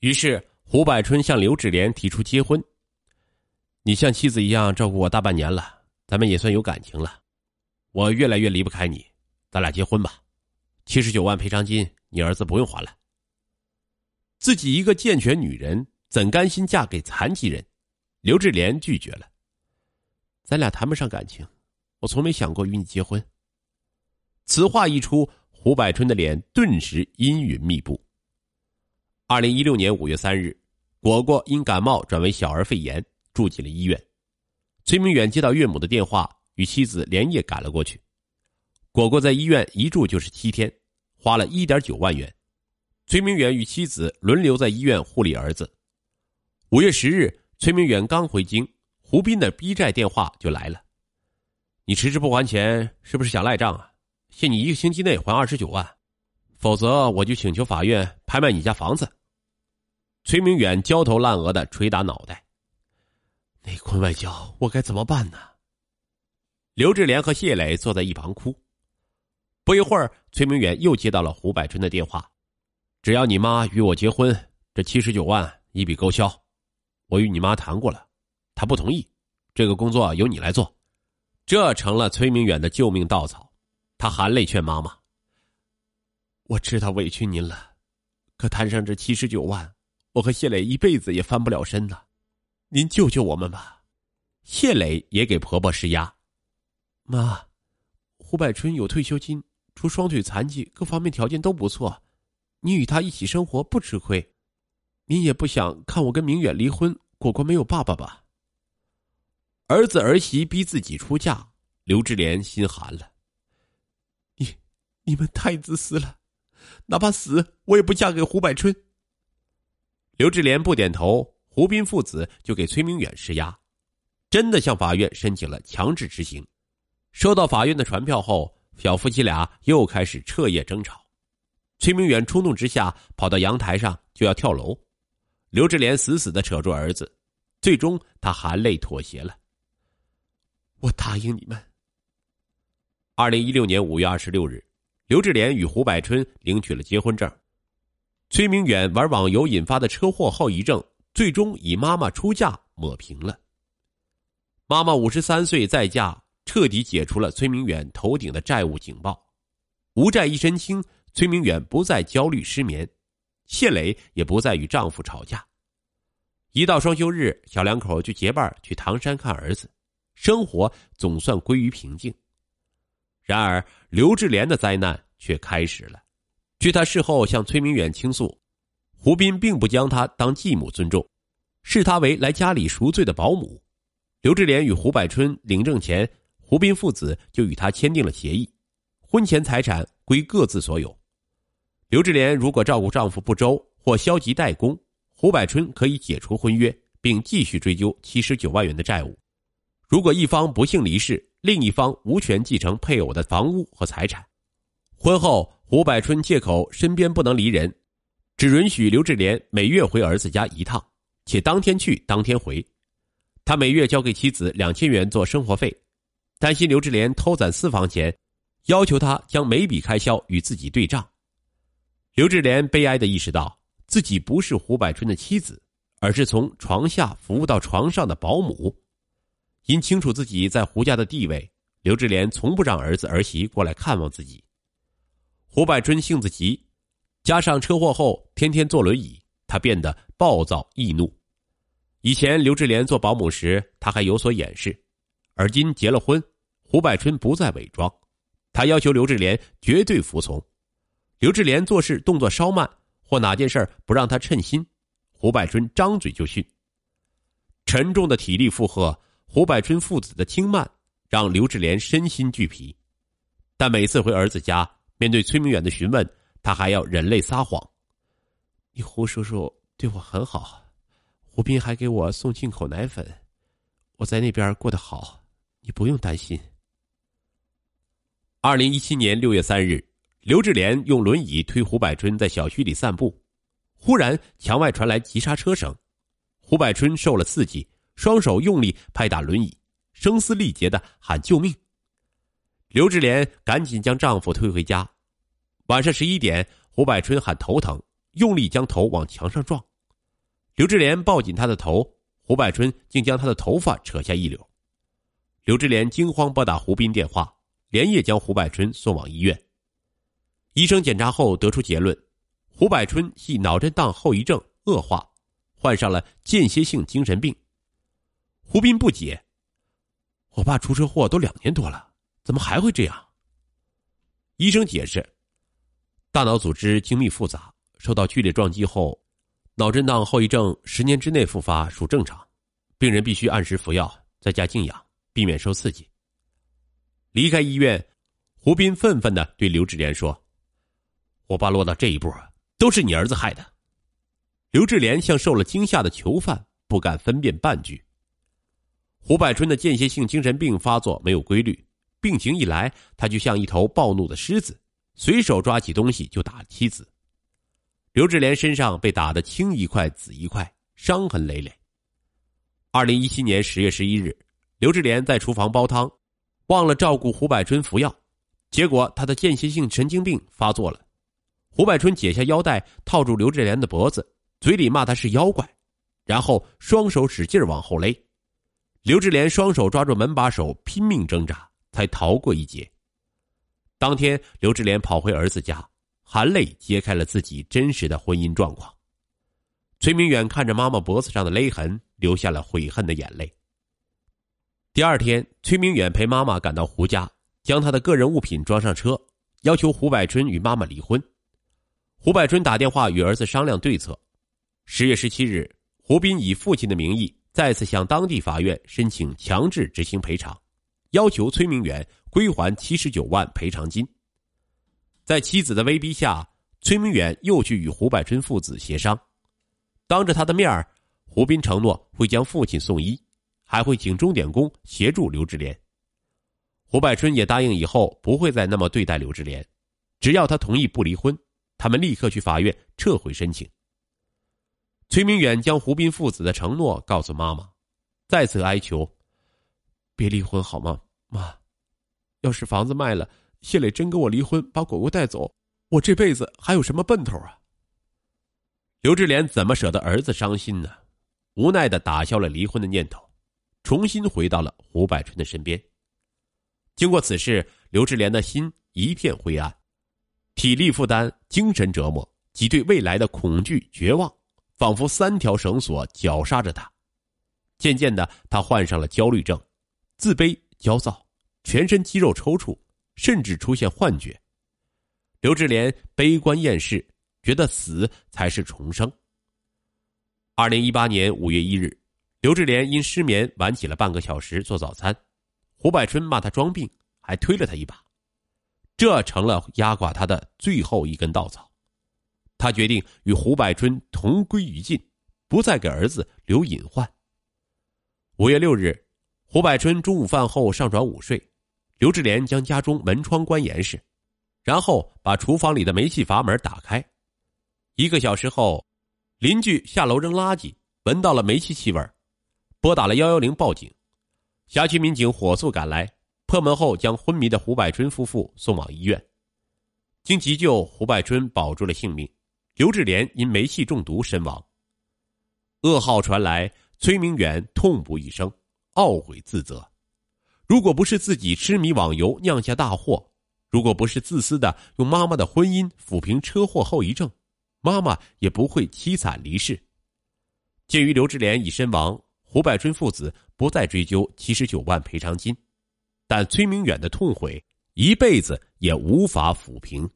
于是胡百春向刘志莲提出结婚。你像妻子一样照顾我大半年了，咱们也算有感情了。我越来越离不开你，咱俩结婚吧。七十九万赔偿金，你儿子不用还了。自己一个健全女人，怎甘心嫁给残疾人？刘志莲拒绝了。咱俩谈不上感情，我从没想过与你结婚。此话一出，胡百春的脸顿时阴云密布。二零一六年五月三日，果果因感冒转为小儿肺炎，住进了医院。崔明远接到岳母的电话，与妻子连夜赶了过去。果果在医院一住就是七天，花了一点九万元。崔明远与妻子轮流在医院护理儿子。五月十日，崔明远刚回京，胡斌的逼债电话就来了：“你迟迟不还钱，是不是想赖账啊？限你一个星期内还二十九万，否则我就请求法院拍卖你家房子。”崔明远焦头烂额的捶打脑袋，内坤外交，我该怎么办呢？刘志莲和谢磊坐在一旁哭。不一会儿，崔明远又接到了胡百春的电话：“只要你妈与我结婚，这七十九万一笔勾销。我与你妈谈过了，她不同意，这个工作由你来做。”这成了崔明远的救命稻草。他含泪劝妈妈：“我知道委屈您了，可摊上这七十九万。”我和谢磊一辈子也翻不了身呐，您救救我们吧！谢磊也给婆婆施压。妈，胡百春有退休金，除双腿残疾，各方面条件都不错，你与他一起生活不吃亏。您也不想看我跟明远离婚，果果没有爸爸吧？儿子儿媳逼自己出嫁，刘志莲心寒了。你，你们太自私了，哪怕死，我也不嫁给胡百春。刘志莲不点头，胡斌父子就给崔明远施压，真的向法院申请了强制执行。收到法院的传票后，小夫妻俩又开始彻夜争吵。崔明远冲动之下跑到阳台上就要跳楼，刘志莲死死的扯住儿子，最终他含泪妥协了。我答应你们。二零一六年五月二十六日，刘志莲与胡百春领取了结婚证。崔明远玩网游引发的车祸后遗症，最终以妈妈出嫁抹平了。妈妈五十三岁再嫁，彻底解除了崔明远头顶的债务警报。无债一身轻，崔明远不再焦虑失眠，谢磊也不再与丈夫吵架。一到双休日，小两口就结伴去唐山看儿子，生活总算归于平静。然而，刘志莲的灾难却开始了。据他事后向崔明远倾诉，胡斌并不将他当继母尊重，视他为来家里赎罪的保姆。刘志莲与胡百春领证前，胡斌父子就与他签订了协议，婚前财产归各自所有。刘志莲如果照顾丈夫不周或消极怠工，胡百春可以解除婚约，并继续追究七十九万元的债务。如果一方不幸离世，另一方无权继承配偶的房屋和财产。婚后。胡百春借口身边不能离人，只允许刘志莲每月回儿子家一趟，且当天去当天回。他每月交给妻子两千元做生活费，担心刘志莲偷攒私房钱，要求他将每笔开销与自己对账。刘志莲悲哀的意识到，自己不是胡百春的妻子，而是从床下服务到床上的保姆。因清楚自己在胡家的地位，刘志莲从不让儿子儿媳过来看望自己。胡百春性子急，加上车祸后天天坐轮椅，他变得暴躁易怒。以前刘志莲做保姆时，他还有所掩饰，而今结了婚，胡百春不再伪装，他要求刘志莲绝对服从。刘志莲做事动作稍慢，或哪件事不让他称心，胡百春张嘴就训。沉重的体力负荷，胡百春父子的轻慢，让刘志莲身心俱疲。但每次回儿子家，面对崔明远的询问，他还要忍泪撒谎。你胡叔叔对我很好，胡斌还给我送进口奶粉，我在那边过得好，你不用担心。二零一七年六月三日，刘志莲用轮椅推胡百春在小区里散步，忽然墙外传来急刹车声，胡百春受了刺激，双手用力拍打轮椅，声嘶力竭的喊救命。刘志莲赶紧将丈夫推回家。晚上十一点，胡百春喊头疼，用力将头往墙上撞，刘志莲抱紧他的头，胡百春竟将他的头发扯下一绺。刘志莲惊慌拨打胡斌电话，连夜将胡百春送往医院。医生检查后得出结论：胡百春系脑震荡后遗症恶化，患上了间歇性精神病。胡斌不解：“我爸出车祸都两年多了，怎么还会这样？”医生解释：“大脑组织精密复杂，受到剧烈撞击后。”脑震荡后遗症十年之内复发属正常，病人必须按时服药，在家静养，避免受刺激。离开医院，胡斌愤愤的对刘志莲说：“我爸落到这一步，都是你儿子害的。”刘志莲像受了惊吓的囚犯，不敢分辨半句。胡百春的间歇性精神病发作没有规律，病情一来，他就像一头暴怒的狮子，随手抓起东西就打妻子。刘志莲身上被打得青一块紫一块，伤痕累累。二零一七年十月十一日，刘志莲在厨房煲汤，忘了照顾胡百春服药，结果他的间歇性神经病发作了。胡百春解下腰带套住刘志莲的脖子，嘴里骂他是妖怪，然后双手使劲往后勒。刘志莲双手抓住门把手，拼命挣扎，才逃过一劫。当天，刘志莲跑回儿子家。含泪揭开了自己真实的婚姻状况。崔明远看着妈妈脖子上的勒痕，流下了悔恨的眼泪。第二天，崔明远陪妈妈赶到胡家，将他的个人物品装上车，要求胡百春与妈妈离婚。胡百春打电话与儿子商量对策。十月十七日，胡斌以父亲的名义再次向当地法院申请强制执行赔偿，要求崔明远归还七十九万赔偿金。在妻子的威逼下，崔明远又去与胡百春父子协商。当着他的面儿胡斌承诺会将父亲送医，还会请钟点工协助刘志莲。胡百春也答应以后不会再那么对待刘志莲，只要他同意不离婚，他们立刻去法院撤回申请。崔明远将胡斌父子的承诺告诉妈妈，再次哀求：“别离婚好吗，妈？要是房子卖了。”谢磊真跟我离婚，把果果带走，我这辈子还有什么奔头啊？刘志莲怎么舍得儿子伤心呢？无奈的打消了离婚的念头，重新回到了胡百春的身边。经过此事，刘志莲的心一片灰暗，体力负担、精神折磨及对未来的恐惧、绝望，仿佛三条绳索绞杀着他。渐渐的，他患上了焦虑症，自卑、焦躁，全身肌肉抽搐。甚至出现幻觉。刘志莲悲观厌世，觉得死才是重生。二零一八年五月一日，刘志莲因失眠晚起了半个小时做早餐，胡百春骂他装病，还推了他一把，这成了压垮他的最后一根稻草。他决定与胡百春同归于尽，不再给儿子留隐患。五月六日，胡百春中午饭后上床午睡。刘志莲将家中门窗关严实，然后把厨房里的煤气阀门打开。一个小时后，邻居下楼扔垃圾，闻到了煤气气味，拨打了幺幺零报警。辖区民警火速赶来，破门后将昏迷的胡百春夫妇送往医院。经急救，胡百春保住了性命，刘志莲因煤气中毒身亡。噩耗传来，崔明远痛不欲生，懊悔自责。如果不是自己痴迷网游酿下大祸，如果不是自私的用妈妈的婚姻抚平车祸后遗症，妈妈也不会凄惨离世。鉴于刘志莲已身亡，胡百春父子不再追究七十九万赔偿金，但崔明远的痛悔一辈子也无法抚平。